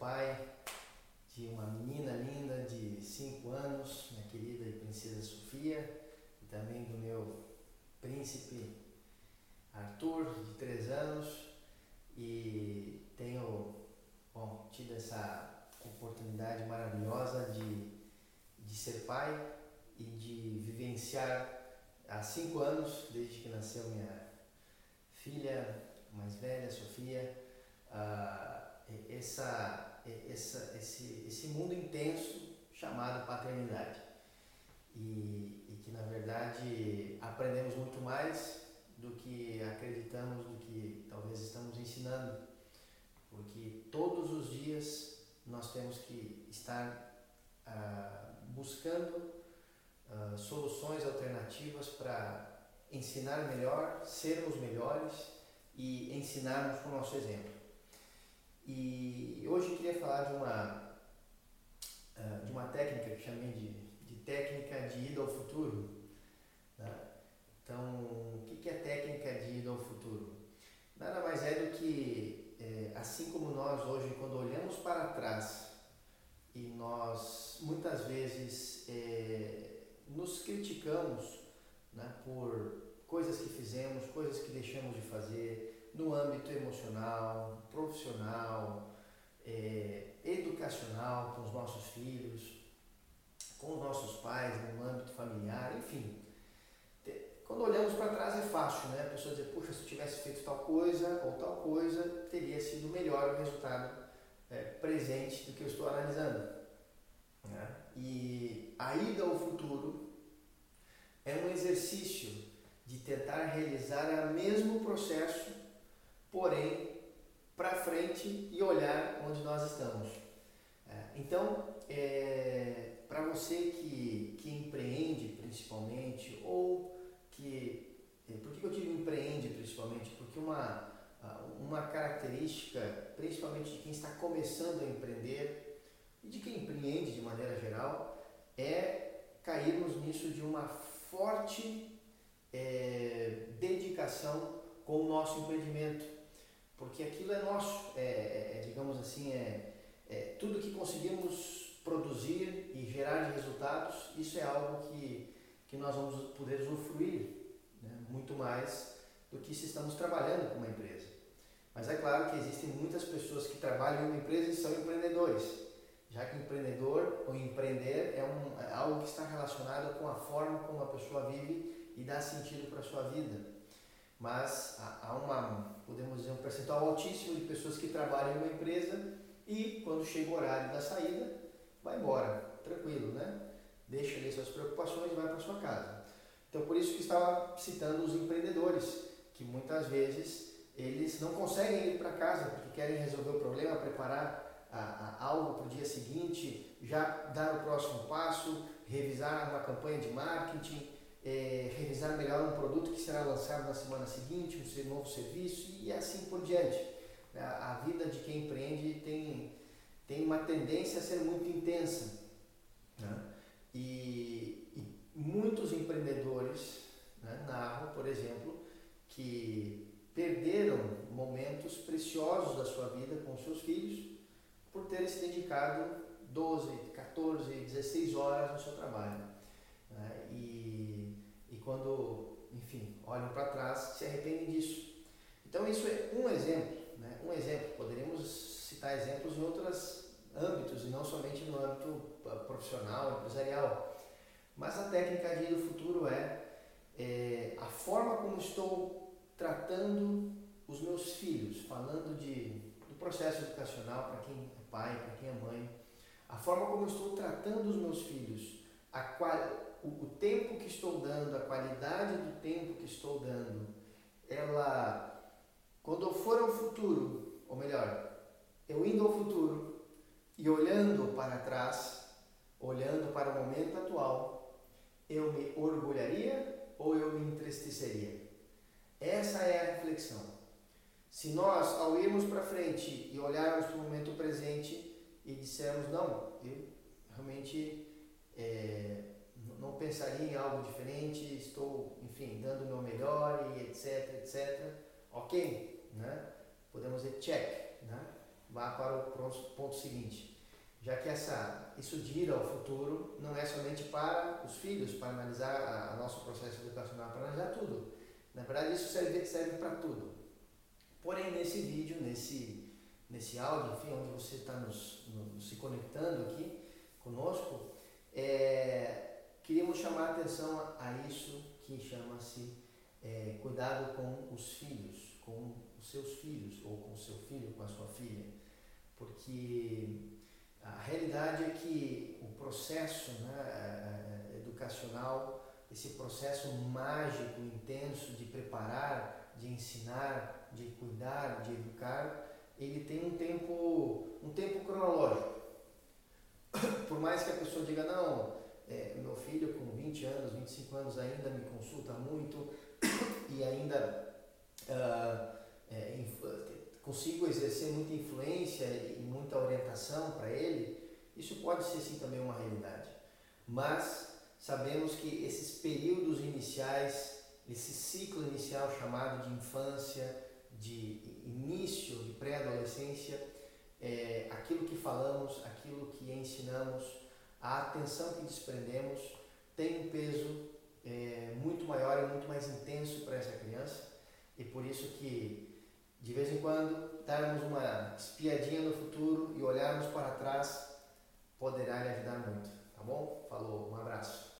pai de uma menina linda de 5 anos, minha querida e princesa Sofia, e também do meu príncipe Arthur, de 3 anos, e tenho bom, tido essa oportunidade maravilhosa de, de ser pai e de vivenciar há cinco anos, desde que nasceu minha filha mais velha, Sofia, uh, essa, essa, esse, esse mundo intenso chamado paternidade. E, e que na verdade aprendemos muito mais do que acreditamos, do que talvez estamos ensinando, porque todos os dias nós temos que estar uh, buscando uh, soluções alternativas para ensinar melhor, sermos melhores e ensinarmos com o nosso exemplo. E hoje eu queria falar de uma, uh, de uma técnica que chamei de, de técnica de ida ao futuro. Né? Então, o que é técnica de ida ao futuro? Nada mais é do que, é, assim como nós hoje, quando olhamos para trás e nós muitas vezes é, nos criticamos né, por coisas que fizemos, coisas que deixamos de fazer no âmbito emocional, profissional, é, educacional com os nossos filhos, com os nossos pais, no âmbito familiar, enfim. Quando olhamos para trás é fácil, né? A pessoa dizer, puxa, se eu tivesse feito tal coisa ou tal coisa, teria sido melhor o resultado é, presente do que eu estou analisando. Né? E a ida ao futuro é um exercício de tentar realizar o mesmo processo, porém para frente e olhar onde nós estamos. É, então, é, para você que, que empreende principalmente, ou que. É, por que eu digo empreende principalmente? Porque uma, uma característica, principalmente de quem está começando a empreender, e de quem empreende de maneira geral, é cairmos nisso de uma forte é, dedicação com o nosso empreendimento, porque aquilo é nosso, é, é, é, digamos assim, é, é tudo que conseguimos produzir e gerar de resultados, isso é algo que, que nós vamos poder usufruir né, muito mais do que se estamos trabalhando com uma empresa. Mas é claro que existem muitas pessoas que trabalham em uma empresa e são empreendedores já que empreendedor ou empreender é, um, é algo que está relacionado com a forma como a pessoa vive e dá sentido para a sua vida. Mas há uma, podemos dizer, um percentual altíssimo de pessoas que trabalham em uma empresa e quando chega o horário da saída, vai embora, tranquilo, né? Deixa ali suas preocupações e vai para sua casa. Então por isso que estava citando os empreendedores, que muitas vezes eles não conseguem ir para casa porque querem resolver o problema, preparar a, a algo para o dia seguinte, já dar o próximo passo, revisar uma campanha de marketing, é, revisar melhor um produto que será lançado na semana seguinte, um novo serviço e assim por diante. A, a vida de quem empreende tem, tem uma tendência a ser muito intensa. Né? E, e, muitos empreendedores né, narram, por exemplo, que perderam momentos preciosos da sua vida com seus filhos por ter se dedicado 12, 14, 16 horas no seu trabalho. Né? E, olham para trás, se arrependem disso. Então isso é um exemplo, né? um exemplo. Poderíamos citar exemplos em outros âmbitos e não somente no âmbito ah, profissional, empresarial. Mas a técnica de do futuro é, é a forma como estou tratando os meus filhos, falando de, do processo educacional para quem pai, para quem é mãe, a forma como estou tratando os meus filhos, a qual, o, o tempo que estou dando, a qualidade do tempo que estou dando, ela, quando eu for ao futuro, ou melhor, eu indo ao futuro e olhando para trás, olhando para o momento atual, eu me orgulharia ou eu me entristeceria? Essa é a reflexão. Se nós, ao irmos para frente e olharmos para o momento presente e dissermos, não, eu realmente é, não pensaria em algo diferente, estou, enfim, dando o meu melhor e etc, etc, ok, né? Podemos dizer check, né? vá para o ponto seguinte. Já que essa, isso de ir ao futuro não é somente para os filhos, para analisar o nosso processo educacional, para analisar tudo. Na verdade, isso serve, serve para tudo. Porém, nesse vídeo, nesse, nesse áudio, enfim, onde você está nos, nos, se conectando aqui conosco, é, queríamos chamar a atenção a, isso que chama-se é, cuidado com os filhos, com os seus filhos, ou com o seu filho, com a sua filha. Porque a realidade é que o processo né, educacional, esse processo mágico, intenso de preparar, de ensinar, de cuidar, de educar, ele tem um tempo, um tempo cronológico. Por mais que a pessoa diga, não, é, meu filho com 20 anos, 25 anos ainda me consulta muito e ainda uh, é, consigo exercer muita influência e muita orientação para ele, isso pode ser sim também uma realidade. Mas sabemos que esses períodos iniciais, esse ciclo inicial chamado de infância, de início, de pré-adolescência, é, aquilo que falamos, aquilo que ensinamos, a atenção que desprendemos tem um peso é, muito maior e muito mais intenso para essa criança e por isso que de vez em quando darmos uma espiadinha no futuro e olharmos para trás poderá lhe ajudar muito, tá bom? Falou, um abraço.